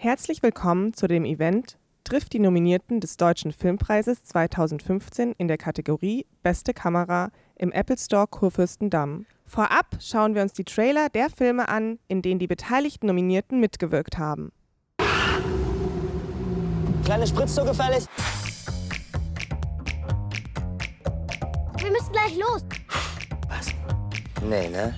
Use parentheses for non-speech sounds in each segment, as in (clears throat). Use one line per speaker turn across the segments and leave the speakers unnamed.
Herzlich willkommen zu dem Event Trifft die Nominierten des Deutschen Filmpreises 2015 in der Kategorie Beste Kamera im Apple Store Kurfürstendamm. Vorab schauen wir uns die Trailer der Filme an, in denen die beteiligten Nominierten mitgewirkt haben.
Kleine Spritz so gefällig?
Wir müssen gleich los.
Was? Nee, ne?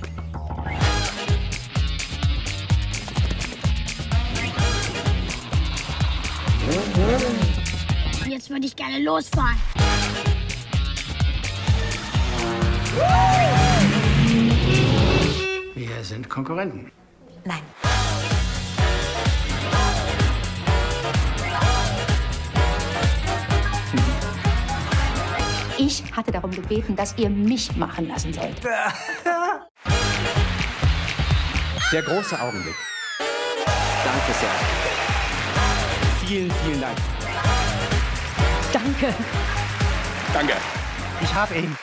Jetzt würde ich gerne losfahren.
Wir sind Konkurrenten.
Nein. (laughs)
Ich hatte darum gebeten, dass ihr mich machen lassen sollt. (laughs)
Der große Augenblick. Danke sehr. Vielen, vielen Dank.
Danke.
Danke.
Ich habe ihn.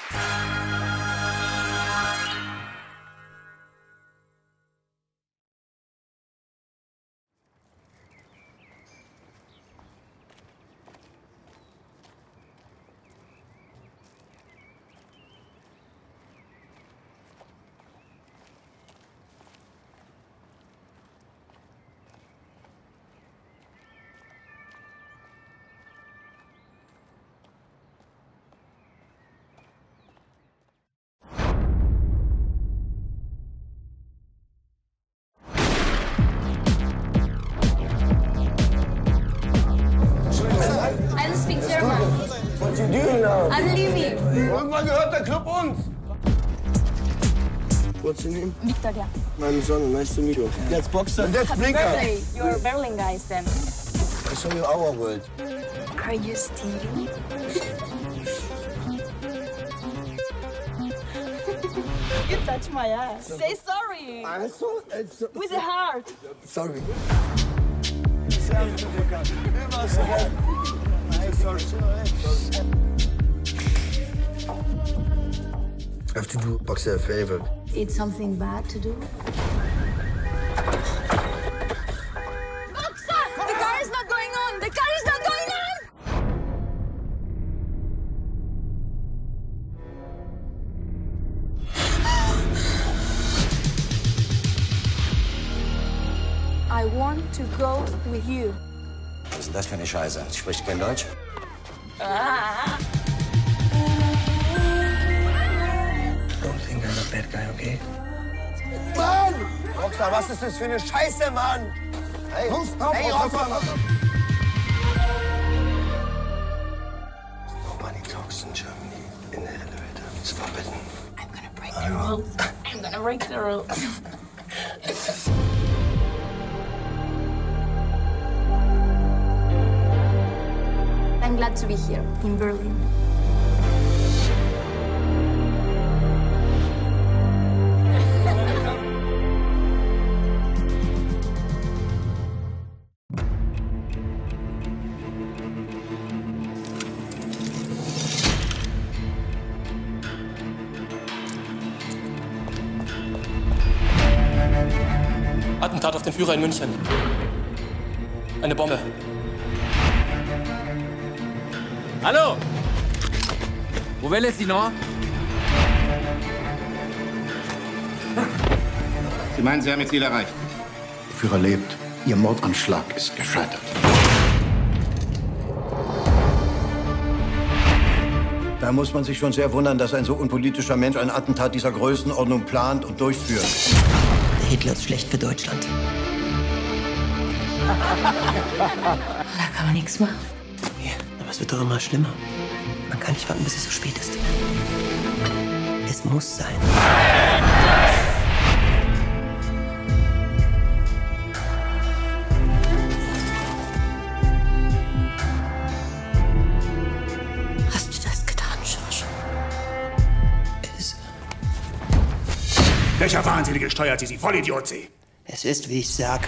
Irgendwann gehört der Club uns. What's your name?
Victoria.
Meine Sonne, nice to meet you. Jetzt Boxer. Jetzt
Happy
Blinker.
birthday. You're Berlin guys then.
I show you our world.
Are you Stevie? (laughs) you touch my ass. Say sorry.
Also, also,
With a heart.
sorry. I have to do Boxer a favor.
It's something bad to do. Boxer! The car is not going on! The car is not going on! I want to go with you.
Was ist denn das für eine Scheiße? Sie spricht kein Deutsch? Don't think I'm a bad guy, okay? Mann! Rockstar, was ist das für eine Scheiße, Mann? Hey, los, komm, hey, Rockstar! Nobody talks in Germany in the elevator. It's forbidden.
I'm gonna break the rules. I'm gonna break the rules. (laughs) I'm glad to be here in Berlin.
Attentat auf den Führer in München. Eine Bombe.
Hallo! Wo will es Sie noch?
Sie meinen, Sie haben Ihr Ziel erreicht?
Der Führer lebt. Ihr Mordanschlag ist gescheitert. Da muss man sich schon sehr wundern, dass ein so unpolitischer Mensch ein Attentat dieser Größenordnung plant und durchführt.
Hitler ist schlecht für Deutschland.
Da kann man nichts machen.
Ja, aber es wird doch immer schlimmer. Man kann nicht warten, bis es so spät ist. Es muss sein. Hast du das getan, George? Es,
Welcher Wahnsinnige steuert Sie, Sie Vollidiot, Sie?
es ist, wie ich sag.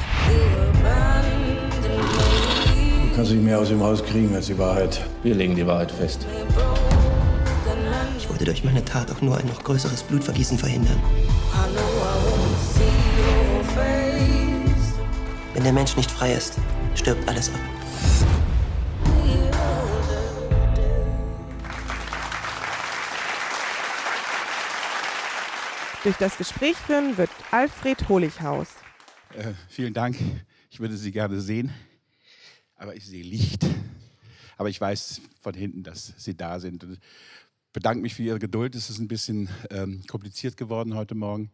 Du kannst nicht mehr aus dem Haus kriegen als die Wahrheit.
Wir legen die Wahrheit fest.
Ich wollte durch meine Tat auch nur ein noch größeres Blutvergießen verhindern.
Wenn der Mensch nicht frei ist, stirbt alles ab.
Durch das Gespräch führen wird Alfred Honighaus.
Äh, vielen Dank. Ich würde Sie gerne sehen, aber ich sehe Licht. Aber ich weiß von hinten, dass Sie da sind. Und bedanke mich für Ihre Geduld. Es ist ein bisschen ähm, kompliziert geworden heute Morgen.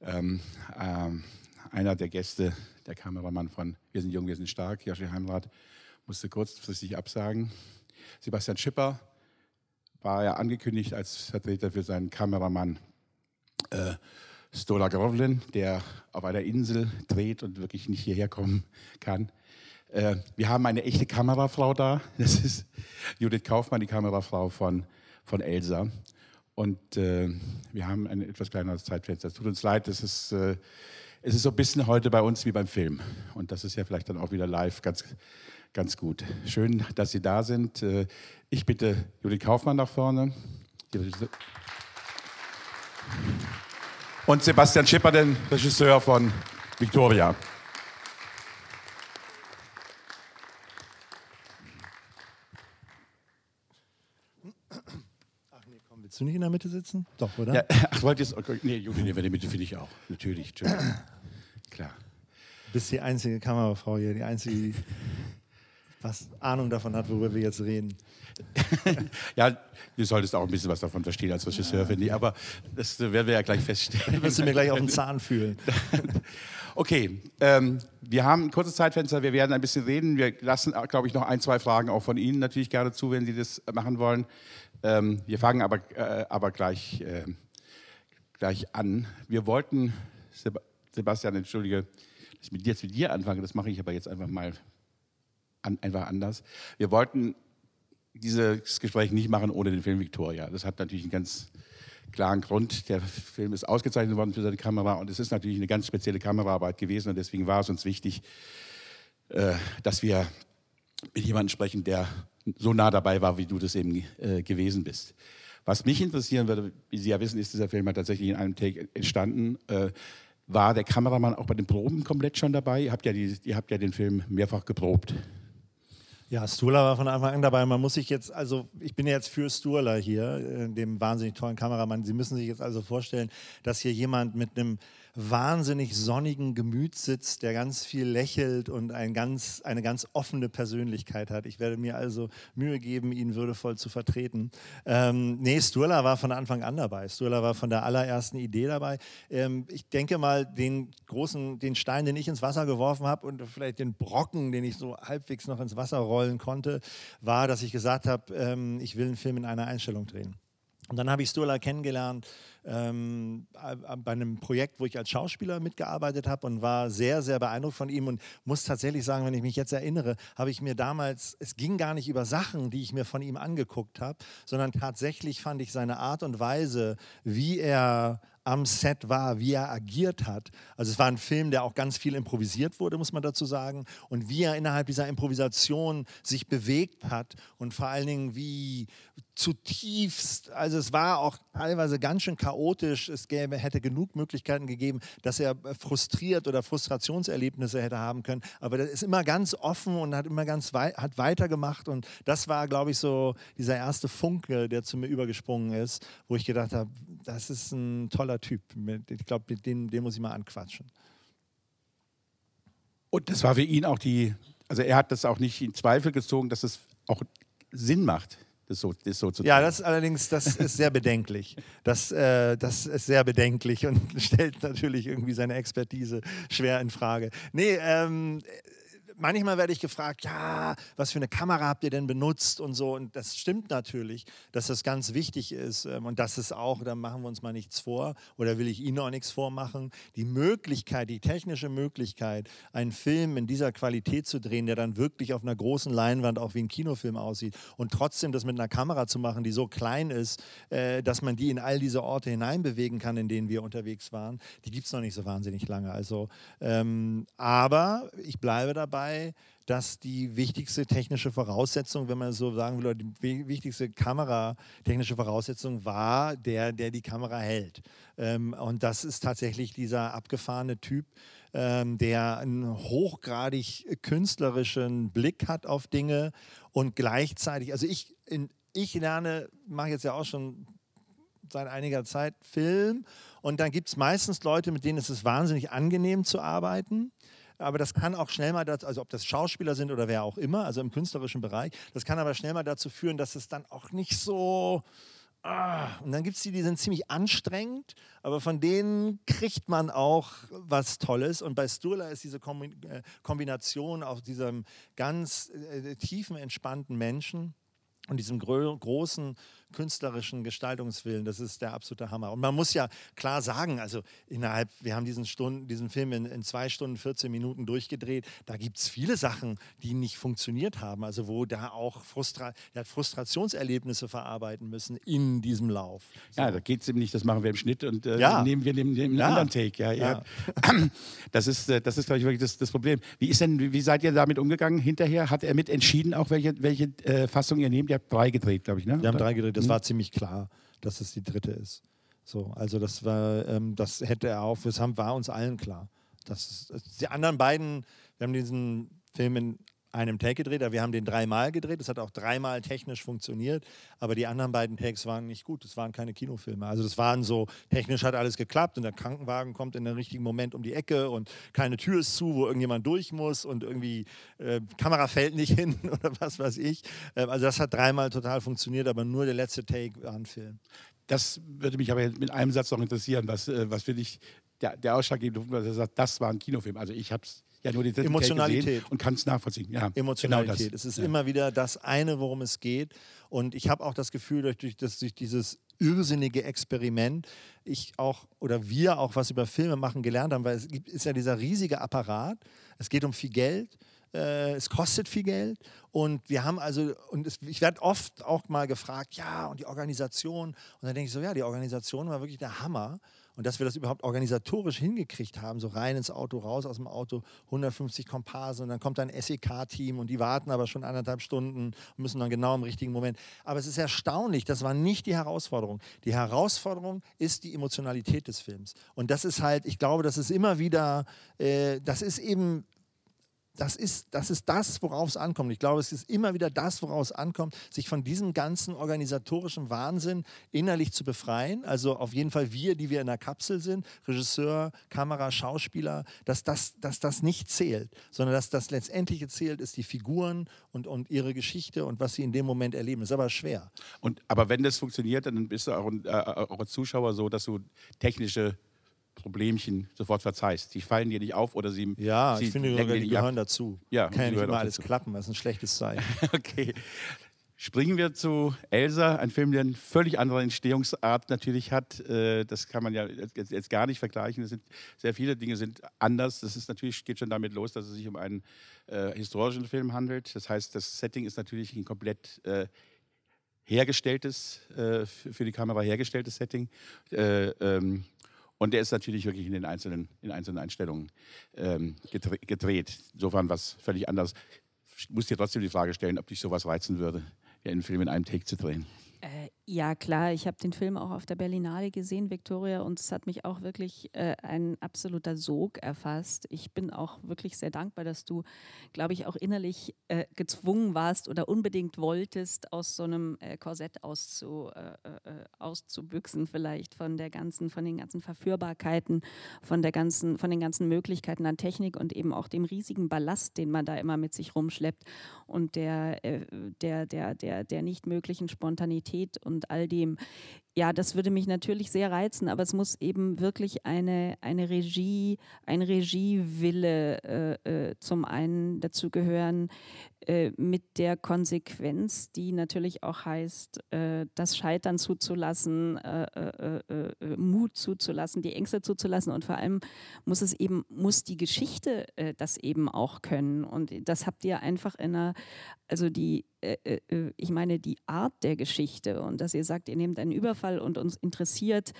Ähm, ähm, einer der Gäste, der Kameramann von Wir sind jung, wir sind stark, Joshi Heimrath, musste kurzfristig absagen. Sebastian Schipper war ja angekündigt als Vertreter für seinen Kameramann äh, Stola Grovlin, der auf einer Insel dreht und wirklich nicht hierher kommen kann. Äh, wir haben eine echte Kamerafrau da. (laughs) Das ist Judith Kaufmann, die Kamerafrau von, von Elsa. Und äh, wir haben ein etwas kleineres Zeitfenster. Es tut uns leid, es ist, äh, es ist so ein bisschen heute bei uns wie beim Film. Und das ist ja vielleicht dann auch wieder live ganz, ganz gut. Schön, dass Sie da sind. Äh, ich bitte Judith Kaufmann nach vorne. Und Sebastian Schipper, den Regisseur von Victoria.
Willst du nicht in der Mitte sitzen? Doch, oder?
Ja, (laughs) ach, wollt ihr okay, Nee, Judith in der Mitte finde ich auch. Natürlich. (clears throat) Klar.
Du bist die einzige Kamerafrau hier, die einzige, die was Ahnung davon hat, worüber wir jetzt reden. (laughs)
ja, du solltest auch ein bisschen was davon verstehen als Regisseur, ja. finde ich. Aber das werden wir ja gleich feststellen.
Wirst du mir gleich auf den (laughs) Zahn fühlen.
okay, ähm, wir haben ein kurzes Zeitfenster. Wir werden ein bisschen reden. Wir lassen, glaube ich, noch ein, zwei Fragen auch von Ihnen natürlich gerne zu, wenn Sie das machen wollen. Ähm, wir fangen aber, äh, aber gleich, äh, gleich an. Wir wollten, Sebastian, entschuldige, dass ich mit dir, jetzt mit dir anfange. Das mache ich aber jetzt einfach mal an, einfach anders. Wir wollten dieses Gespräch nicht machen ohne den Film Victoria. Das hat natürlich einen ganz klaren Grund. Der Film ist ausgezeichnet worden für seine Kamera und es ist natürlich eine ganz spezielle Kameraarbeit gewesen und deswegen war es uns wichtig, äh, dass wir mit jemandem sprechen, der so nah dabei war, wie du das eben äh, gewesen bist. Was mich interessieren würde, wie Sie ja wissen, ist dieser Film tatsächlich in einem Take entstanden. Äh, war der Kameramann auch bei den Proben komplett schon dabei? Ihr habt ja, die, ihr habt ja den Film mehrfach geprobt.
Ja, Sturla war von Anfang an dabei. Man muss sich jetzt, also ich bin jetzt für Sturla hier, äh, dem wahnsinnig tollen Kameramann. Sie müssen sich jetzt also vorstellen, dass hier jemand mit einem wahnsinnig sonnigen Gemüt sitzt, der ganz viel lächelt und ein ganz, eine ganz offene Persönlichkeit hat. Ich werde mir also Mühe geben, ihn würdevoll zu vertreten. Ähm, nee, Sturla war von Anfang an dabei. Sturla war von der allerersten Idee dabei. Ähm, ich denke mal, den großen, den Stein, den ich ins Wasser geworfen habe und vielleicht den Brocken, den ich so halbwegs noch ins Wasser rollen konnte, war, dass ich gesagt habe, ähm, ich will einen Film in einer Einstellung drehen. Und dann habe ich Sturla kennengelernt ähm, bei einem Projekt, wo ich als Schauspieler mitgearbeitet habe und war sehr, sehr beeindruckt von ihm und muss tatsächlich sagen, wenn ich mich jetzt erinnere, habe ich mir damals, es ging gar nicht über Sachen, die ich mir von ihm angeguckt habe, sondern tatsächlich fand ich seine Art und Weise, wie er am Set war, wie er agiert hat. Also es war ein Film, der auch ganz viel improvisiert wurde, muss man dazu sagen. Und wie er innerhalb dieser Improvisation sich bewegt hat und vor allen Dingen wie zutiefst, also es war auch teilweise ganz schön chaotisch. Es gäbe, hätte genug Möglichkeiten gegeben, dass er frustriert oder Frustrationserlebnisse hätte haben können. Aber das ist immer ganz offen und hat immer ganz wei hat weitergemacht. Und das war, glaube ich, so dieser erste Funke, der zu mir übergesprungen ist, wo ich gedacht habe, das ist ein toller toller Typ. Ich glaube, den, den muss ich mal anquatschen.
Und das war für ihn auch die, also er hat das auch nicht in Zweifel gezogen, dass es auch Sinn macht, das so, das so zu.
Ja, das allerdings, das ist sehr bedenklich. Das, äh, das ist sehr bedenklich und (laughs) stellt natürlich irgendwie seine Expertise schwer in Frage. Nee, ähm, manchmal werde ich gefragt, ja, was für eine Kamera habt ihr denn benutzt und so. Und das stimmt natürlich, dass das ganz wichtig ist. Ähm, und das ist auch, da machen wir uns mal nichts vor oder will ich Ihnen auch nichts vormachen. Die Möglichkeit, die technische Möglichkeit, einen Film in dieser Qualität zu drehen, der dann wirklich auf einer großen Leinwand auch wie ein Kinofilm aussieht und trotzdem das mit einer Kamera zu machen, die so klein ist, äh, dass man die in all diese Orte hineinbewegen kann, in denen wir unterwegs waren, die gibt es noch nicht so wahnsinnig lange. Also, ähm, aber ich bleibe dabei dabei, dass die wichtigste technische Voraussetzung, wenn man so sagen will, die wichtigste kameratechnische Voraussetzung war der, der die Kamera hält. Ähm, und das ist tatsächlich dieser abgefahrene Typ, ähm, der einen hochgradig künstlerischen Blick hat auf Dinge und gleichzeitig, also ich, ich lerne, mache jetzt ja auch schon seit einiger Zeit Film und dann gibt es meistens Leute, mit denen ist es wahnsinnig angenehm zu arbeiten. Aber das kann auch schnell mal dazu, also ob das Schauspieler sind oder wer auch immer, also im künstlerischen Bereich, das kann aber schnell mal dazu führen, dass es dann auch nicht so. Ah, und dann gibt es die, die sind ziemlich anstrengend, aber von denen kriegt man auch was Tolles. Und bei Sturla ist diese äh, Kombination aus diesem ganz äh, tiefen, entspannten Menschen und diesem großen künstlerischen Gestaltungswillen, das ist der absolute Hammer. Und man muss ja klar sagen, also innerhalb, wir haben diesen, Stunden, diesen Film in, in zwei Stunden, 14 Minuten durchgedreht, da gibt es viele Sachen, die nicht funktioniert haben, also wo da auch Frustra der hat Frustrationserlebnisse verarbeiten müssen in diesem Lauf.
So. Ja, da geht es eben nicht, das machen wir im Schnitt und äh, ja. nehmen wir nehmen, nehmen einen ja. anderen Take. Ja, ja. (clears throat) Das ist, äh, das ist glaube ich, wirklich das, das Problem. Wie, ist denn, wie seid ihr damit umgegangen hinterher? Hat er mit entschieden, auch welche, welche äh, Fassung ihr nehmt? Ihr habt drei gedreht, glaube ich, ne?
Wir haben drei gedreht, das mhm. war ziemlich klar, dass es die dritte ist. So, also das war, ähm, das hätte er auch, das haben, war uns allen klar. Das die anderen beiden, wir haben diesen Film in einem Take gedreht, aber wir haben den dreimal gedreht. Das hat auch dreimal technisch funktioniert, aber die anderen beiden Takes waren nicht gut. Das waren keine Kinofilme. Also das waren so, technisch hat alles geklappt und der Krankenwagen kommt in den richtigen Moment um die Ecke und keine Tür ist zu, wo irgendjemand durch muss und irgendwie äh, Kamera fällt nicht (laughs) hin oder was weiß ich. Äh, also das hat dreimal total funktioniert, aber nur der letzte Take war ein Film.
Das würde mich aber mit einem Satz noch interessieren, was, äh, was will ich, der, der ausschlaggebende Punkt, was er sagt, das war ein Kinofilm. Also ich habe es ja nur die
Emotionalität
und kann es nachvollziehen. Ja,
Emotionalität. Genau es ist ja. immer wieder das eine, worum es geht. Und ich habe auch das Gefühl, durch, durch, das, durch dieses irrsinnige Experiment ich auch oder wir auch was über Filme machen gelernt haben, weil es gibt, ist ja dieser riesige Apparat. Es geht um viel Geld. Äh, es kostet viel Geld und wir haben also, und es, ich werde oft auch mal gefragt, ja, und die Organisation. Und dann denke ich so, ja, die Organisation war wirklich der Hammer. Und dass wir das überhaupt organisatorisch hingekriegt haben, so rein ins Auto, raus aus dem Auto, 150 Komparsen und dann kommt ein SEK-Team und die warten aber schon anderthalb Stunden und müssen dann genau im richtigen Moment. Aber es ist erstaunlich, das war nicht die Herausforderung. Die Herausforderung ist die Emotionalität des Films. Und das ist halt, ich glaube, das ist immer wieder, äh, das ist eben das ist, das ist das, worauf es ankommt. Ich glaube, es ist immer wieder das, worauf es ankommt, sich von diesem ganzen organisatorischen Wahnsinn innerlich zu befreien. Also auf jeden Fall wir, die wir in der Kapsel sind, Regisseur, Kamera, Schauspieler, dass das, dass das nicht zählt, sondern dass das letztendliche zählt, ist die Figuren und, und ihre Geschichte und was sie in dem Moment erleben. Ist aber schwer.
Und, aber wenn das funktioniert, dann bist du auch, äh, auch als Zuschauer so, dass du technische Problemchen sofort verzeihst. Die fallen dir nicht auf oder sie.
Ja,
sie
ich finde, sogar, die gehören dazu.
Ja,
kann ja nicht immer alles dazu. klappen, das ist ein schlechtes Zeichen. (laughs)
okay. Springen wir zu Elsa, ein Film, der eine völlig andere Entstehungsart natürlich hat. Äh, das kann man ja jetzt gar nicht vergleichen. Es sind sehr viele Dinge sind anders. Das ist natürlich geht schon damit los, dass es sich um einen äh, historischen Film handelt. Das heißt, das Setting ist natürlich ein komplett äh, hergestelltes, äh, für die Kamera hergestelltes Setting. Äh, ähm, und der ist natürlich wirklich in den einzelnen, in einzelnen Einstellungen ähm, gedreht. Insofern was völlig anderes. Ich muss dir trotzdem die Frage stellen, ob dich sowas reizen würde, ja, einen Film in einem Take zu drehen.
Äh, ja, klar, ich habe den Film auch auf der Berlinale gesehen, Victoria, und es hat mich auch wirklich äh, ein absoluter Sog erfasst. Ich bin auch wirklich sehr dankbar, dass du, glaube ich, auch innerlich äh, gezwungen warst oder unbedingt wolltest, aus so einem äh, Korsett auszu, äh, äh, auszubüchsen, vielleicht von der ganzen, von den ganzen Verführbarkeiten, von der ganzen, von den ganzen Möglichkeiten an Technik und eben auch dem riesigen Ballast, den man da immer mit sich rumschleppt und der, der, der, der, der nicht möglichen Spontanität und und all dem. Ja, das würde mich natürlich sehr reizen, aber es muss eben wirklich eine, eine Regie, ein Regiewille äh, äh, zum einen dazu gehören, äh, mit der Konsequenz, die natürlich auch heißt, äh, das Scheitern zuzulassen, äh, äh, Mut zuzulassen, die Ängste zuzulassen und vor allem muss es eben, muss die Geschichte das eben auch können. Und das habt ihr einfach in einer, also die, ich meine, die Art der Geschichte und dass ihr sagt, ihr nehmt einen Überfall und uns interessiert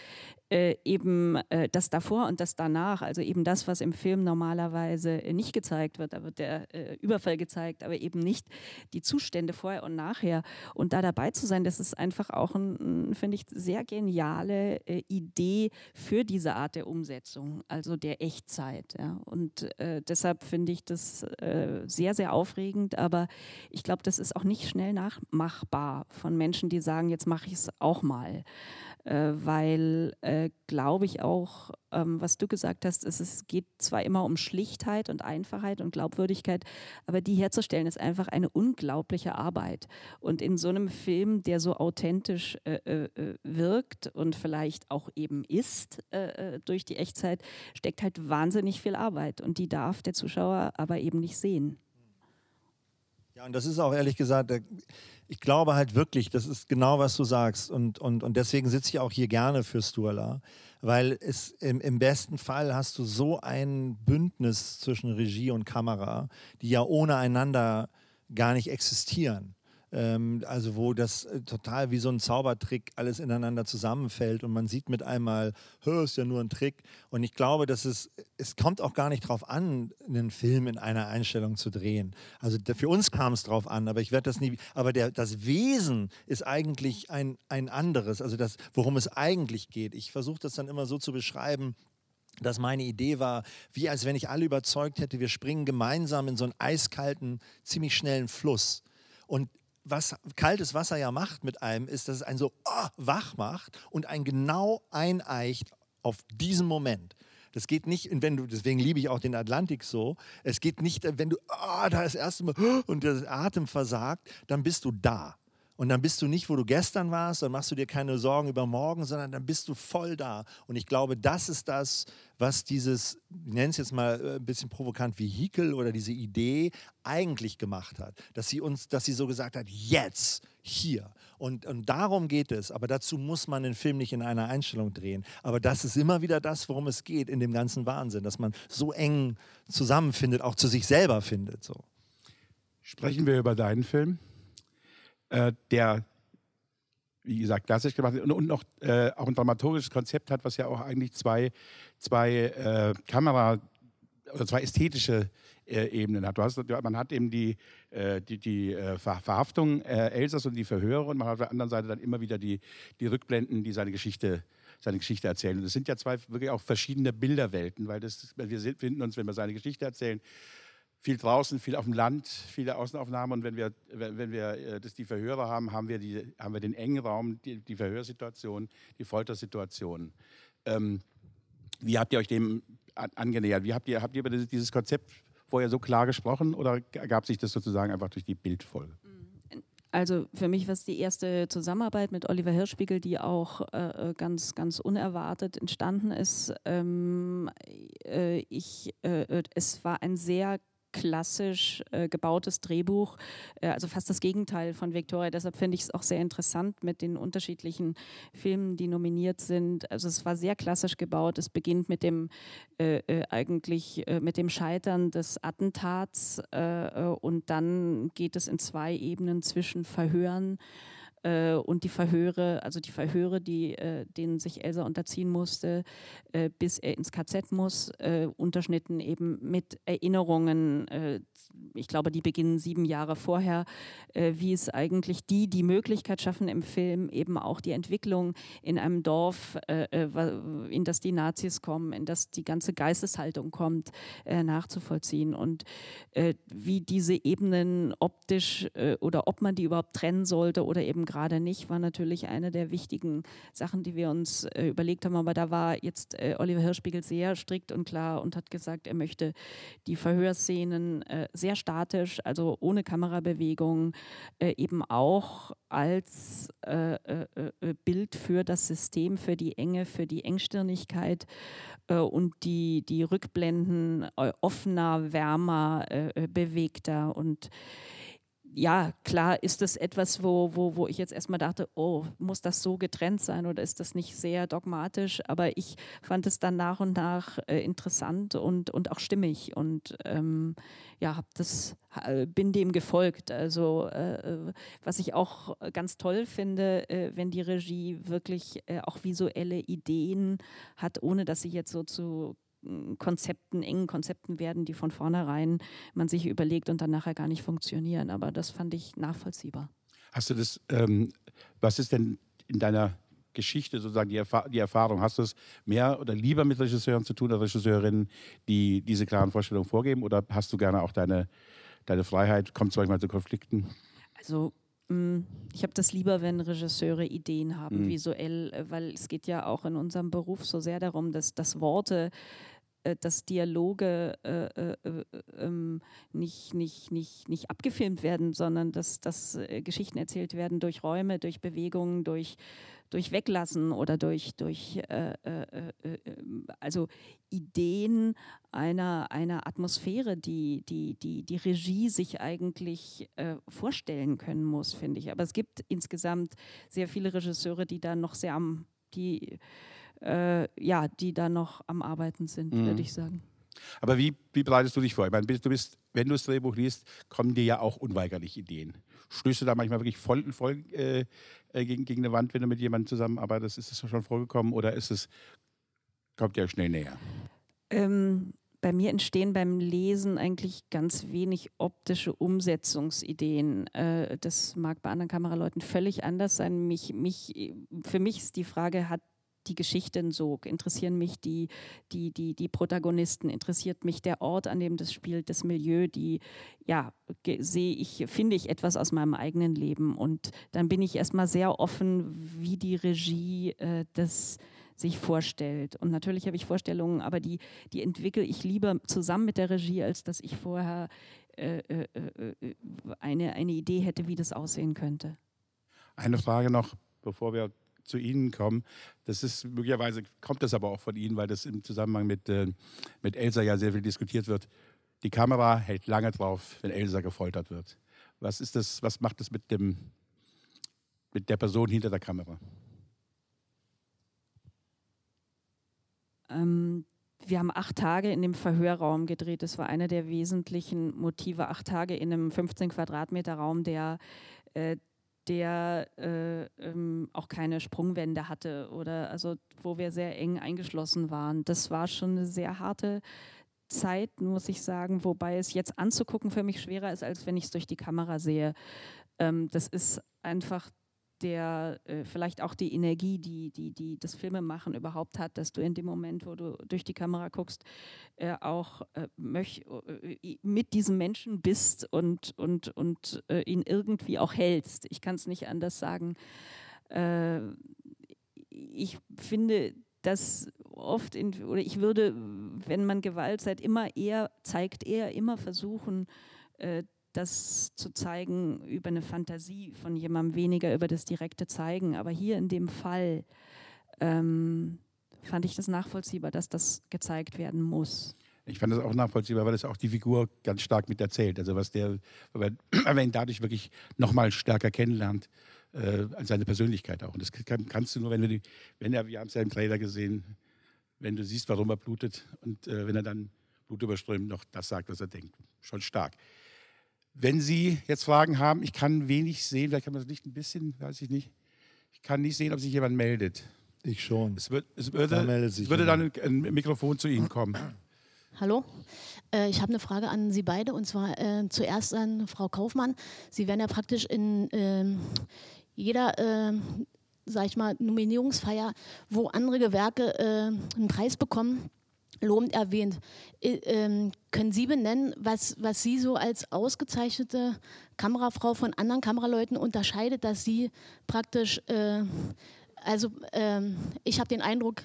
äh, eben äh, das davor und das danach, also eben das, was im Film normalerweise äh, nicht gezeigt wird. Da wird der äh, Überfall gezeigt, aber eben nicht die Zustände vorher und nachher. Und da dabei zu sein, das ist einfach auch, ein, finde ich, sehr geniale äh, Idee für diese Art der Umsetzung, also der Echtzeit. Ja. Und äh, deshalb finde ich das sehr, sehr aufregend, aber ich glaube, das ist auch nicht schnell nachmachbar von Menschen, die sagen, jetzt mache ich es auch mal weil, äh, glaube ich auch, ähm, was du gesagt hast, ist, es geht zwar immer um Schlichtheit und Einfachheit und Glaubwürdigkeit, aber die herzustellen ist einfach eine unglaubliche Arbeit. Und in so einem Film, der so authentisch äh, äh, äh wirkt und vielleicht auch eben ist äh, durch die Echtzeit, steckt halt wahnsinnig viel Arbeit und die darf der Zuschauer aber eben nicht sehen.
Ja, und das ist auch ehrlich gesagt, ich glaube halt wirklich, das ist genau, was du sagst. Und, und, und deswegen sitze ich auch hier gerne für Sturla, weil es im, im besten Fall hast du so ein Bündnis zwischen Regie und Kamera, die ja ohne einander gar nicht existieren ähm, also wo das äh, total wie so ein Zaubertrick alles ineinander zusammenfällt und man sieht mit einmal, ist ja nur ein Trick. Und ich glaube, dass es, es kommt auch gar nicht darauf an, einen Film in einer Einstellung zu drehen. Also für uns kam es drauf an, aber ich werde das nie, aber der, das Wesen ist eigentlich ein, ein anderes, also das, worum es eigentlich geht. Ich versuche das dann immer so zu beschreiben, dass meine Idee war, wie als wenn ich alle überzeugt hätte, wir springen gemeinsam in so einen eiskalten, ziemlich schnellen Fluss. Und was kaltes Wasser ja macht mit einem, ist, dass es einen so oh, wach macht und einen genau eineicht auf diesen Moment. Das geht nicht, wenn du, deswegen liebe ich auch den Atlantik so. Es geht nicht, wenn du, oh, da das erste Mal und der Atem versagt, dann bist du da. Und dann bist du nicht, wo du gestern warst, dann machst du dir keine Sorgen über morgen, sondern dann bist du voll da. Und ich glaube, das ist das, was dieses, ich nenne es jetzt mal äh, ein bisschen provokant, Vehikel oder diese Idee eigentlich gemacht hat. Dass sie uns, dass sie so gesagt hat, jetzt, hier. Und, und darum geht es. Aber dazu muss man den Film nicht in einer Einstellung drehen. Aber das ist immer wieder das, worum es geht in dem ganzen Wahnsinn, dass man so eng zusammenfindet, auch zu sich selber findet. So.
Sprechen wir über deinen Film? Äh, der, wie gesagt, klassisch gemacht und, und noch äh, auch ein dramaturgisches Konzept hat, was ja auch eigentlich zwei, zwei äh, Kamera- oder zwei ästhetische äh, Ebenen hat. Du hast, man hat eben die, äh, die, die äh, Verhaftung Elsass und die Verhöre und man hat auf der anderen Seite dann immer wieder die, die Rückblenden, die seine Geschichte seine Geschichte erzählen. Und das sind ja zwei wirklich auch verschiedene Bilderwelten, weil das, wir finden uns, wenn wir seine Geschichte erzählen, viel draußen, viel auf dem Land, viele Außenaufnahmen. Und wenn wir, wenn wir äh, das, die Verhörer haben, haben wir, die, haben wir den engen Raum, die, die Verhörsituation, die Foltersituation. Ähm, wie habt ihr euch dem angenähert? Wie habt ihr, habt ihr über dieses Konzept vorher so klar gesprochen oder ergab sich das sozusagen einfach durch die Bildfolge?
Also für mich war es die erste Zusammenarbeit mit Oliver Hirschspiegel, die auch äh, ganz, ganz unerwartet entstanden ist. Ähm, äh, ich, äh, es war ein sehr klassisch äh, gebautes Drehbuch, äh, also fast das Gegenteil von Victoria. Deshalb finde ich es auch sehr interessant mit den unterschiedlichen Filmen, die nominiert sind. Also es war sehr klassisch gebaut. Es beginnt mit dem äh, äh eigentlich äh, mit dem Scheitern des Attentats äh, und dann geht es in zwei Ebenen zwischen Verhören und die Verhöre, also die Verhöre, die, äh, denen sich Elsa unterziehen musste, äh, bis er ins KZ muss, äh, unterschnitten eben mit Erinnerungen, äh, ich glaube, die beginnen sieben Jahre vorher, äh, wie es eigentlich die die Möglichkeit schaffen im Film eben auch die Entwicklung in einem Dorf, in das die Nazis kommen, in das die ganze Geisteshaltung kommt, nachzuvollziehen und wie diese Ebenen optisch oder ob man die überhaupt trennen sollte oder eben gerade nicht, war natürlich eine der wichtigen Sachen, die wir uns äh, überlegt haben. Aber da war jetzt äh, Oliver Hirschspiegel sehr strikt und klar und hat gesagt, er möchte die Verhörszenen äh, sehr statisch, also ohne Kamerabewegung, äh, eben auch als äh, äh, Bild für das System, für die Enge, für die Engstirnigkeit und die, die Rückblenden offener, wärmer, bewegter. Und ja, klar ist das etwas, wo, wo, wo ich jetzt erstmal dachte, oh, muss das so getrennt sein oder ist das nicht sehr dogmatisch? Aber ich fand es dann nach und nach äh, interessant und, und auch stimmig und ähm, ja, hab das, bin dem gefolgt. Also äh, was ich auch ganz toll finde, äh, wenn die Regie wirklich äh, auch visuelle Ideen hat, ohne dass sie jetzt so zu Konzepten, engen Konzepten werden, die von vornherein man sich überlegt und dann nachher gar nicht funktionieren. Aber das fand ich nachvollziehbar.
Hast du das, ähm, was ist denn in deiner Geschichte sozusagen die, Erfa die, Erfahrung? Hast du es mehr oder lieber mit Regisseuren zu tun oder Regisseurinnen, die diese klaren Vorstellungen vorgeben? Oder hast du gerne auch deine, deine Freiheit? Kommt es manchmal zu Konflikten?
Also mm, ich habe das lieber, wenn Regisseure Ideen haben, mhm. visuell, äh, weil es geht ja auch in unserem Beruf so sehr darum, dass, dass Worte dass Dialoge äh, äh, äh, ähm, nicht, nicht, nicht, nicht abgefilmt werden, sondern dass, dass äh, Geschichten erzählt werden durch Räume, durch Bewegungen, durch, durch Weglassen oder durch, durch äh, also Ideen einer, einer Atmosphäre, die, die, die die Regie sich eigentlich vorstellen können muss, finde ich. Aber es gibt insgesamt sehr viele Regisseure, die da noch sehr am, die äh, ja, die da noch am Arbeiten sind, mhm. würde ich sagen.
Aber wie, wie bereitest du dich vor? Ich meine, du bist, wenn du das Drehbuch liest, kommen dir ja auch unweigerlich Ideen. Stößt du da manchmal wirklich voll, voll äh, äh, gegen, gegen eine Wand, wenn du mit jemandem zusammenarbeitest? Ist das schon vorgekommen oder ist es, kommt ja schnell näher?
Ähm, bei mir entstehen beim Lesen eigentlich ganz wenig optische Umsetzungsideen. Äh, das mag bei anderen Kameraleuten völlig anders sein. Mich, mich, für mich ist die Frage, hat die Geschichten sog, interessieren mich die, die, die, die Protagonisten, interessiert mich der Ort, an dem das spielt, das Milieu, die, ja, sehe ich, finde ich etwas aus meinem eigenen Leben. Und dann bin ich erstmal sehr offen, wie die Regie äh, das sich vorstellt. Und natürlich habe ich Vorstellungen, aber die, die entwickle ich lieber zusammen mit der Regie, als dass ich vorher äh, äh, äh eine, eine Idee hätte, wie das aussehen könnte.
Eine Frage noch, bevor wir zu Ihnen kommen. Das ist möglicherweise kommt das aber auch von Ihnen, weil das im Zusammenhang mit, äh, mit Elsa ja sehr viel diskutiert wird. Die Kamera hält lange drauf, wenn Elsa gefoltert wird. Was ist das, was macht das mit dem mit der Person hinter der Kamera?
Ähm, wir haben acht Tage in dem Verhörraum gedreht. Das war einer der wesentlichen Motive. Acht Tage in einem 15 Quadratmeter Raum, der äh, der äh, ähm, auch keine Sprungwände hatte oder also wo wir sehr eng eingeschlossen waren. Das war schon eine sehr harte Zeit, muss ich sagen, wobei es jetzt anzugucken für mich schwerer ist, als wenn ich es durch die Kamera sehe. Ähm, das ist einfach der äh, vielleicht auch die Energie, die, die, die das Filmemachen überhaupt hat, dass du in dem Moment, wo du durch die Kamera guckst, äh, auch äh, möch, äh, mit diesem Menschen bist und, und, und äh, ihn irgendwie auch hältst. Ich kann es nicht anders sagen. Äh, ich finde, dass oft in, oder ich würde, wenn man Gewalt seit immer eher zeigt, eher immer versuchen, das zu zeigen über eine Fantasie von jemandem, weniger über das direkte Zeigen. Aber hier in dem Fall ähm, fand ich das nachvollziehbar, dass das gezeigt werden muss.
Ich fand das auch nachvollziehbar, weil das auch die Figur ganz stark mit erzählt. Also was der, (clears throat) man ihn dadurch wirklich nochmal stärker kennenlernt, äh, seine Persönlichkeit auch. Und das kann, kannst du nur, wenn du die, wenn er, wir haben es ja im Trailer gesehen, wenn du siehst, warum er blutet und äh, wenn er dann blutüberströmt noch das sagt, was er denkt. Schon stark. Wenn Sie jetzt Fragen haben, ich kann wenig sehen, vielleicht kann man das Licht ein bisschen, weiß ich nicht. Ich kann nicht sehen, ob sich jemand meldet.
Ich schon.
Es, wird, es würde, da es würde dann ein, Mikrofon zu Ihnen kommen.
Hallo, äh, ich habe eine Frage an Sie beide und zwar äh, zuerst an Frau Kaufmann. Sie werden ja praktisch in äh, jeder, ähm, sag ich mal, Nominierungsfeier, wo andere Gewerke äh, einen Preis bekommen, lobend erwähnt. Ähm, können Sie benennen, was, was Sie so als ausgezeichnete Kamerafrau von anderen Kameraleuten unterscheidet, dass Sie praktisch, äh, also äh, ich habe den Eindruck,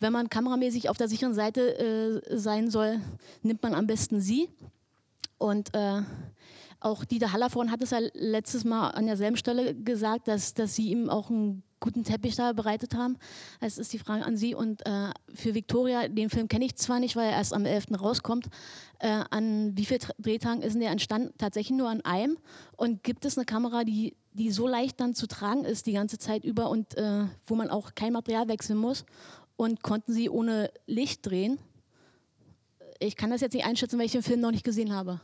wenn man kameramäßig auf der sicheren Seite äh, sein soll, nimmt man am besten Sie. Und äh, auch Dieter Hallervorn hat es ja letztes Mal an derselben Stelle gesagt, dass, dass sie ihm auch ein guten Teppich da bereitet haben. Es ist die Frage an Sie und äh, für Victoria, den Film kenne ich zwar nicht, weil er erst am 11. rauskommt. Äh, an wie vielen Drehtagen ist denn der entstanden? Tatsächlich nur an einem. Und gibt es eine Kamera, die, die so leicht dann zu tragen ist die ganze Zeit über und äh, wo man auch kein Material wechseln muss? Und konnten Sie ohne Licht drehen? Ich kann das jetzt nicht einschätzen, weil ich den Film noch nicht gesehen habe.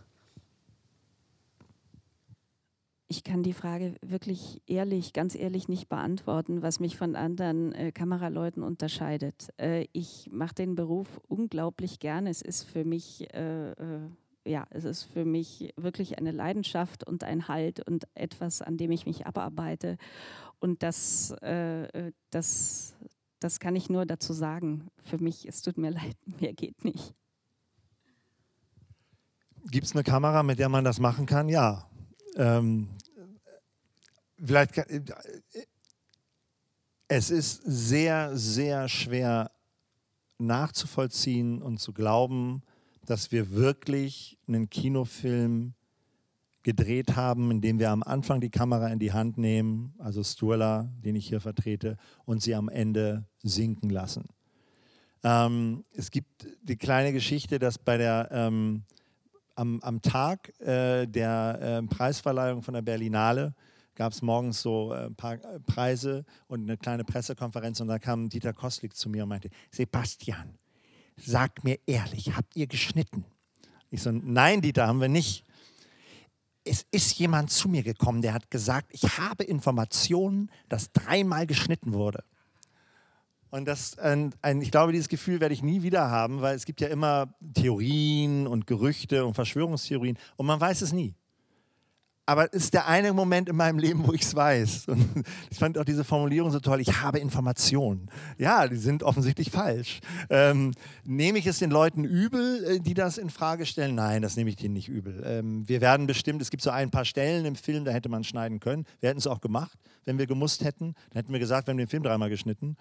Ich kann die Frage wirklich ehrlich, ganz ehrlich nicht beantworten, was mich von anderen äh, Kameraleuten unterscheidet. Äh, ich mache den Beruf unglaublich gerne. Es ist für mich, äh, äh, ja, es ist für mich wirklich eine Leidenschaft und ein Halt und etwas, an dem ich mich abarbeite. Und das, äh, äh, das, das kann ich nur dazu sagen. Für mich, es tut mir (laughs) leid, mehr geht nicht.
Gibt es eine Kamera, mit der man das machen kann? Ja. Ähm, vielleicht, äh, es ist sehr, sehr schwer nachzuvollziehen und zu glauben, dass wir wirklich einen Kinofilm gedreht haben, in dem wir am Anfang die Kamera in die Hand nehmen, also Sturla, den ich hier vertrete, und sie am Ende sinken lassen. Ähm, es gibt die kleine Geschichte, dass bei der ähm, am, am Tag äh, der äh, Preisverleihung von der Berlinale gab es morgens so äh, ein paar äh, Preise und eine kleine Pressekonferenz und da kam Dieter Kostlik zu mir und meinte, Sebastian, sag mir ehrlich, habt ihr geschnitten? Ich so, nein, Dieter, haben wir nicht. Es ist jemand zu mir gekommen, der hat gesagt, ich habe Informationen, dass dreimal geschnitten wurde. Und das, ein, ein, ich glaube, dieses Gefühl werde ich nie wieder haben, weil es gibt ja immer Theorien und Gerüchte und Verschwörungstheorien und man weiß es nie. Aber es ist der eine Moment in meinem Leben, wo ich es weiß. Und (laughs) ich fand auch diese Formulierung so toll. Ich habe Informationen. Ja, die sind offensichtlich falsch. Ähm, nehme ich es den Leuten übel, äh, die das in Frage stellen? Nein, das nehme ich denen nicht übel. Ähm, wir werden bestimmt, es gibt so ein paar Stellen im Film, da hätte man schneiden können. Wir hätten es auch gemacht, wenn wir gemusst hätten. Dann hätten wir gesagt, wir haben den Film dreimal geschnitten.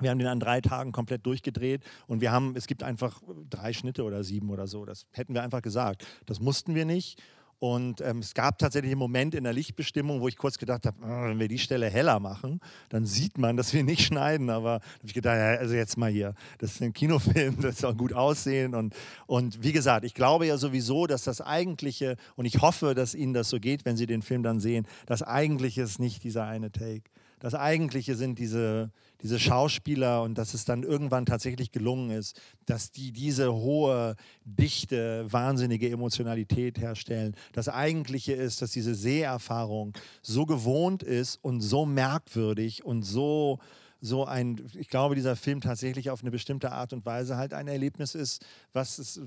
Wir haben den an drei Tagen komplett durchgedreht und wir haben, es gibt einfach drei Schnitte oder sieben oder so. Das hätten wir einfach gesagt. Das mussten wir nicht. Und ähm, es gab tatsächlich einen Moment in der Lichtbestimmung, wo ich kurz gedacht habe, oh, wenn wir die Stelle heller machen, dann sieht man, dass wir nicht (laughs) schneiden. Aber habe ich gedacht, ja, also jetzt mal hier, das ist ein Kinofilm, (laughs) das soll gut aussehen. Und, und wie gesagt, ich glaube ja sowieso, dass das Eigentliche, und ich hoffe, dass Ihnen das so geht, wenn Sie den Film dann sehen, das Eigentliche ist nicht dieser eine Take. Das Eigentliche sind diese, diese Schauspieler und dass es dann irgendwann tatsächlich gelungen ist, dass die diese hohe, dichte, wahnsinnige Emotionalität herstellen. Das Eigentliche ist, dass diese Seherfahrung so gewohnt ist und so merkwürdig und so so ein, ich glaube, dieser Film tatsächlich auf eine bestimmte Art und Weise halt ein Erlebnis ist, was es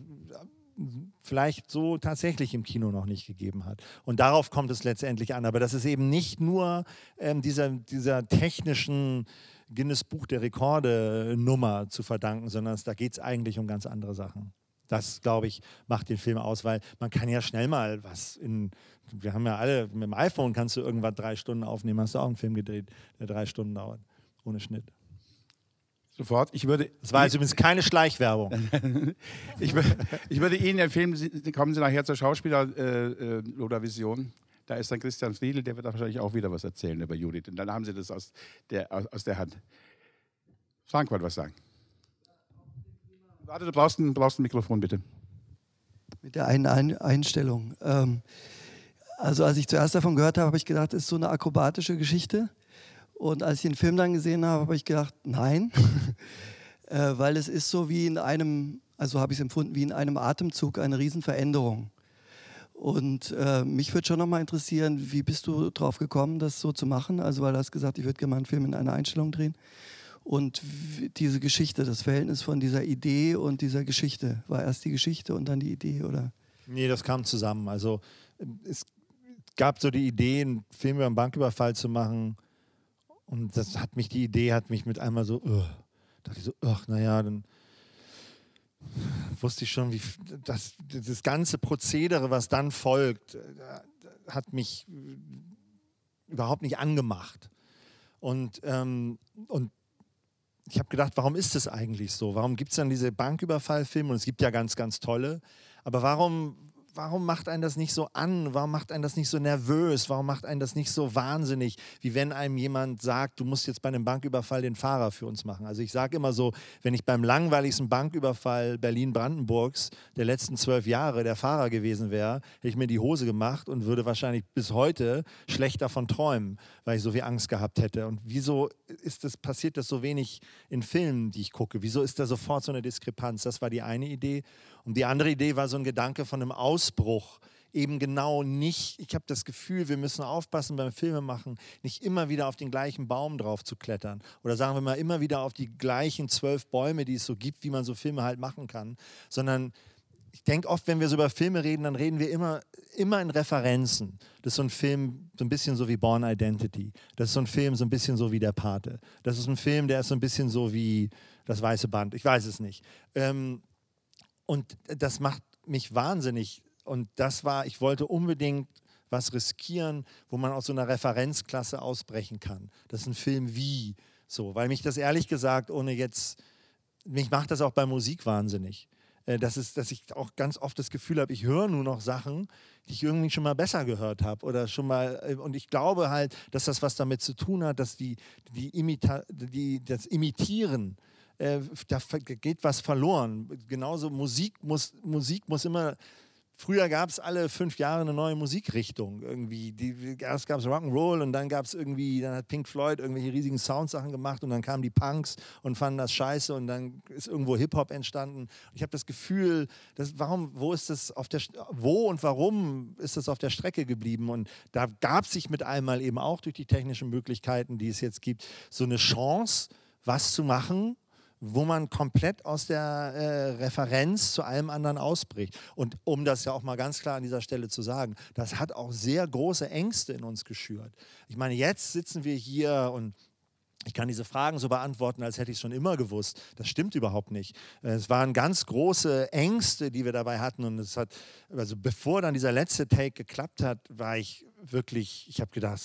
vielleicht so tatsächlich im Kino noch nicht gegeben hat. Und darauf kommt es letztendlich an. Aber das ist eben nicht nur ähm, dieser, dieser technischen Guinness Buch der Rekorde Nummer zu verdanken, sondern da geht es eigentlich um ganz andere Sachen. Das, glaube ich, macht den Film aus, weil man kann ja schnell mal was in, wir haben ja alle, mit dem iPhone kannst du irgendwann drei Stunden aufnehmen, hast du auch einen Film gedreht, der drei Stunden dauert, ohne Schnitt.
Sofort. Ich würde,
das war jetzt übrigens keine Schleichwerbung. (laughs)
ich, ich, würde Ihnen empfehlen, kommen Sie nachher zur Schauspieler-Loda äh, Vision. Da ist dann Christian Friedel, der wird wahrscheinlich auch wieder was erzählen über Judith. Und dann haben Sie das aus der, aus der Hand. Frank wollte was sagen. Warte, du brauchst ein, brauchst ein Mikrofon, bitte.
Mit der einen ein Einstellung. Ähm, also als ich zuerst davon gehört habe, habe ich gedacht, das ist so eine akrobatische Geschichte. Und als ich den Film dann gesehen habe, habe ich gedacht, nein, (laughs) äh, weil es ist so wie in einem, also habe ich es empfunden, wie in einem Atemzug eine Riesenveränderung. Und äh, mich würde schon nochmal interessieren, wie bist du drauf gekommen, das so zu machen? Also, weil du hast gesagt, ich würde gerne mal einen Film in einer Einstellung drehen. Und diese Geschichte, das Verhältnis von dieser Idee und dieser Geschichte, war erst die Geschichte und dann die Idee, oder?
Nee, das kam zusammen. Also, es gab so die Idee, einen Film über einen Banküberfall zu machen und das hat mich, die Idee hat mich mit einmal so, uh, dachte ich so, ach, naja, dann wusste ich schon, wie das, das ganze Prozedere, was dann folgt, äh, hat mich überhaupt nicht angemacht. Und, ähm, und ich habe gedacht, warum ist das eigentlich so? Warum gibt es dann diese Banküberfallfilme? Und es gibt ja ganz, ganz tolle. Aber warum warum macht einen das nicht so an? Warum macht einen das nicht so nervös? Warum macht einen das nicht so wahnsinnig, wie wenn einem jemand sagt, du musst jetzt bei einem Banküberfall den Fahrer für uns machen? Also ich sage immer so, wenn ich beim langweiligsten Banküberfall Berlin-Brandenburgs der letzten zwölf Jahre der Fahrer gewesen wäre, hätte ich mir die Hose gemacht und würde wahrscheinlich bis heute schlecht davon träumen, weil ich so viel Angst gehabt hätte. Und wieso ist das, passiert das so wenig in Filmen, die ich gucke? Wieso ist da sofort so eine Diskrepanz? Das war die eine Idee. Und die andere Idee war so ein Gedanke von einem Ausbruch. Eben genau nicht, ich habe das Gefühl, wir müssen aufpassen beim Filmemachen, nicht immer wieder auf den gleichen Baum drauf zu klettern. Oder sagen wir mal, immer wieder auf die gleichen zwölf Bäume, die es so gibt, wie man so Filme halt machen kann. Sondern ich denke oft, wenn wir so über Filme reden, dann reden wir immer, immer in Referenzen. Das ist so ein Film, so ein bisschen so wie Born Identity. Das ist so ein Film, so ein bisschen so wie Der Pate. Das ist ein Film, der ist so ein bisschen so wie Das Weiße Band. Ich weiß es nicht. Ähm, und das macht mich wahnsinnig. Und das war, ich wollte unbedingt was riskieren, wo man aus so einer Referenzklasse ausbrechen kann. Das ist ein Film wie so, weil mich das ehrlich gesagt, ohne jetzt, mich macht das auch bei Musik wahnsinnig. Äh, das ist, dass ich auch ganz oft das Gefühl habe, ich höre nur noch Sachen, die ich irgendwie schon mal besser gehört habe oder schon mal äh, und ich glaube halt, dass das was damit zu tun hat, dass die, die, Imita die das Imitieren äh, da geht was verloren. Genauso Musik muss, Musik muss immer. Früher gab es alle fünf Jahre eine neue Musikrichtung. Irgendwie. Die, erst gab es Rock'n'Roll und dann gab es irgendwie, dann hat Pink Floyd irgendwelche riesigen Soundsachen gemacht und dann kamen die Punks und fanden das scheiße und dann ist irgendwo Hip-Hop entstanden. Ich habe das Gefühl, dass, warum, wo ist das auf der wo und warum ist das auf der Strecke geblieben? Und da gab sich mit einmal eben auch durch die technischen Möglichkeiten, die es jetzt gibt, so eine Chance, was zu machen, wo man komplett aus der äh, Referenz zu allem anderen ausbricht. Und um das ja auch mal ganz klar an dieser Stelle zu sagen, das hat auch sehr große Ängste in uns geschürt. Ich meine, jetzt sitzen wir hier und ich kann diese Fragen so beantworten, als hätte ich es schon immer gewusst. Das stimmt überhaupt nicht. Es waren ganz große Ängste, die wir dabei hatten. Und es hat, also bevor dann dieser letzte Take geklappt hat, war ich wirklich, ich habe gedacht,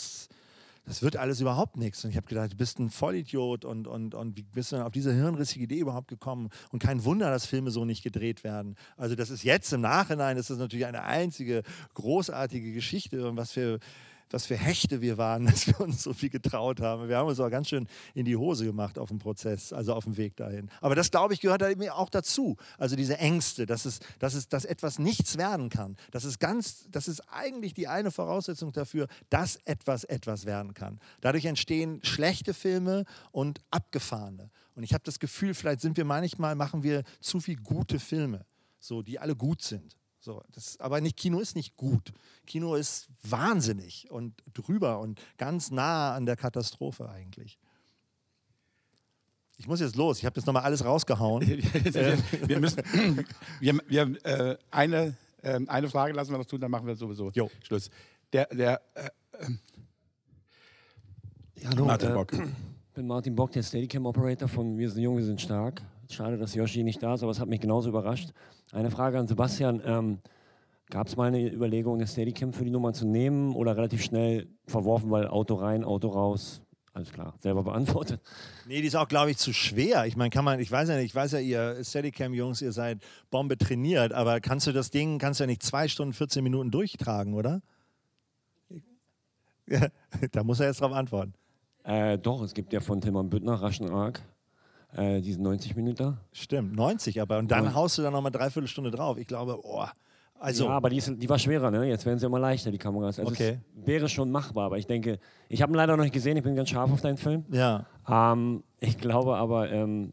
das wird alles überhaupt nichts. Und ich habe gedacht, du bist ein Vollidiot und, und, und wie bist du denn auf diese hirnrissige Idee überhaupt gekommen? Und kein Wunder, dass Filme so nicht gedreht werden. Also das ist jetzt im Nachhinein, das ist natürlich eine einzige großartige Geschichte und was für was für Hechte wir waren, (laughs) dass wir uns so viel getraut haben. Wir haben uns auch ganz schön in die Hose gemacht auf dem Prozess, also auf dem Weg dahin. Aber das, glaube ich, gehört halt auch dazu. Also diese Ängste, dass, es, dass, es, dass etwas nichts werden kann. Das ist, ganz, das ist eigentlich die eine Voraussetzung dafür, dass etwas etwas werden kann. Dadurch entstehen schlechte Filme und abgefahrene. Und ich habe das Gefühl, vielleicht sind wir manchmal, machen wir zu viel gute Filme, so, die alle gut sind. So, das, aber nicht, Kino ist nicht gut. Kino ist wahnsinnig und drüber und ganz nah an der Katastrophe eigentlich. Ich muss jetzt los. Ich habe jetzt nochmal alles rausgehauen. (laughs)
wir müssen, (clears throat) wir, wir, äh, eine, äh, eine Frage lassen wir noch tun, dann machen wir sowieso jo. Schluss. Der, der äh,
ja, hallo, Martin Bock. (clears throat) Ich bin Martin Bock, der Steadicam Operator von Wir sind jung, wir sind stark. Schade, dass Yoshi nicht da ist, aber es hat mich genauso überrascht. Eine Frage an Sebastian. Ähm, Gab es mal eine Überlegung, eine Steadicam für die Nummer zu nehmen oder relativ schnell verworfen, weil Auto rein, Auto raus? Alles klar, selber beantwortet.
Nee, die ist auch, glaube ich, zu schwer. Ich meine, kann man, ich weiß ja nicht, ich weiß ja, ihr Steadicam-Jungs, ihr seid Bombe trainiert, aber kannst du das Ding, kannst du ja nicht zwei Stunden, 14 Minuten durchtragen, oder? (laughs) Da muss er jetzt drauf antworten.
Äh, doch, es gibt ja von Tilman Büttner Raschen Arc äh, diesen 90 Minuten.
Stimmt, 90 aber. Und dann und haust du dann nochmal dreiviertel Stunde drauf. Ich glaube, oh. Also
ja, aber die, ist, die war schwerer, ne? Jetzt werden sie immer leichter, die Kameras. Also
okay.
wäre schon machbar, aber ich denke, ich habe ihn leider noch nicht gesehen, ich bin ganz scharf auf deinen Film.
Ja.
Ähm, ich glaube aber, ähm,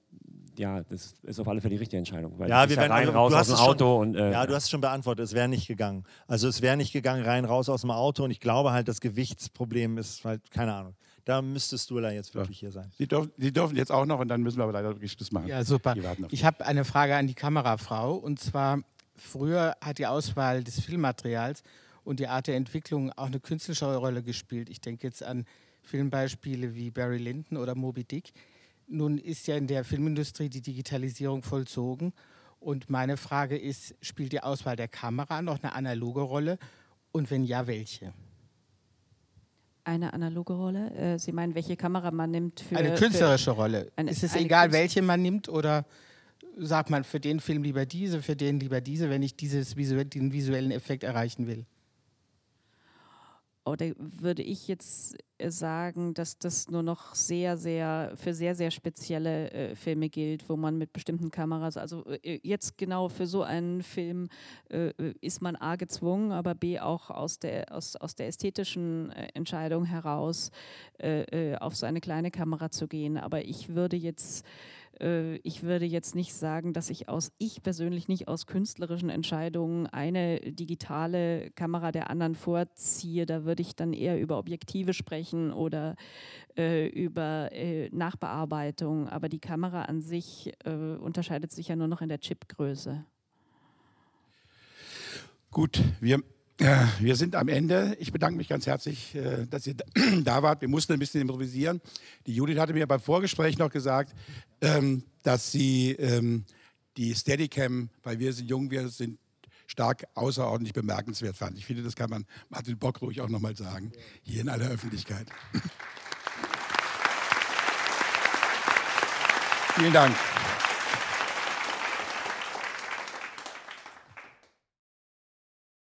ja, das ist auf alle Fälle die richtige Entscheidung.
Weil ja, wir werden rein, raus aus dem Auto. Schon, und, äh, ja, du hast es schon beantwortet, es wäre nicht gegangen. Also es wäre nicht gegangen, rein, raus aus dem Auto und ich glaube halt, das Gewichtsproblem ist halt, keine Ahnung. Da müsstest du da jetzt wirklich ja. hier sein.
Sie dürfen, Sie dürfen jetzt auch noch und dann müssen wir aber leider wirklich Schluss machen.
Ja, super. Ich habe eine Frage an die Kamerafrau und zwar, früher hat die Auswahl des Filmmaterials und die Art der Entwicklung auch eine künstlerische Rolle gespielt. Ich denke jetzt an Filmbeispiele wie Barry Lyndon oder Moby Dick. Nun ist ja in der Filmindustrie die Digitalisierung vollzogen und meine Frage ist, spielt die Auswahl der Kamera noch eine analoge Rolle und wenn ja, welche?
Eine analoge Rolle? Äh, Sie meinen, welche Kamera man nimmt für.
Eine künstlerische für Rolle. Eine, ist es egal, welche man nimmt oder sagt man für den Film lieber diese, für den lieber diese, wenn ich dieses visuell, den visuellen Effekt erreichen will?
Oder würde ich jetzt äh, sagen, dass das nur noch sehr, sehr für sehr, sehr spezielle äh, Filme gilt, wo man mit bestimmten Kameras, also äh, jetzt genau für so einen Film äh, äh ist man A gezwungen, aber B auch aus der, aus, aus der ästhetischen äh, Entscheidung heraus auf so eine kleine Kamera zu gehen. Aber ich würde jetzt äh, ich würde jetzt nicht sagen, dass ich aus, ich persönlich nicht aus künstlerischen Entscheidungen eine digitale Kamera der anderen vorziehe. Da würde ich dann eher über Objektive sprechen oder äh, über äh, Nachbearbeitung. Aber die Kamera an sich äh, unterscheidet sich ja nur noch in der Chipgröße.
Gut, wir wir sind am Ende. Ich bedanke mich ganz herzlich, äh, dass ihr (clears throat) da wart. Wir mussten ein bisschen improvisieren. Die Judith hatte mir beim Vorgespräch noch gesagt, ähm, dass sie ähm, die Steadicam, weil wir sind jung, wir sind stark außerordentlich bemerkenswert fand. Ich finde, das kann man Martin Bock ruhig auch nochmal sagen, hier in aller Öffentlichkeit. (laughs) Vielen Dank.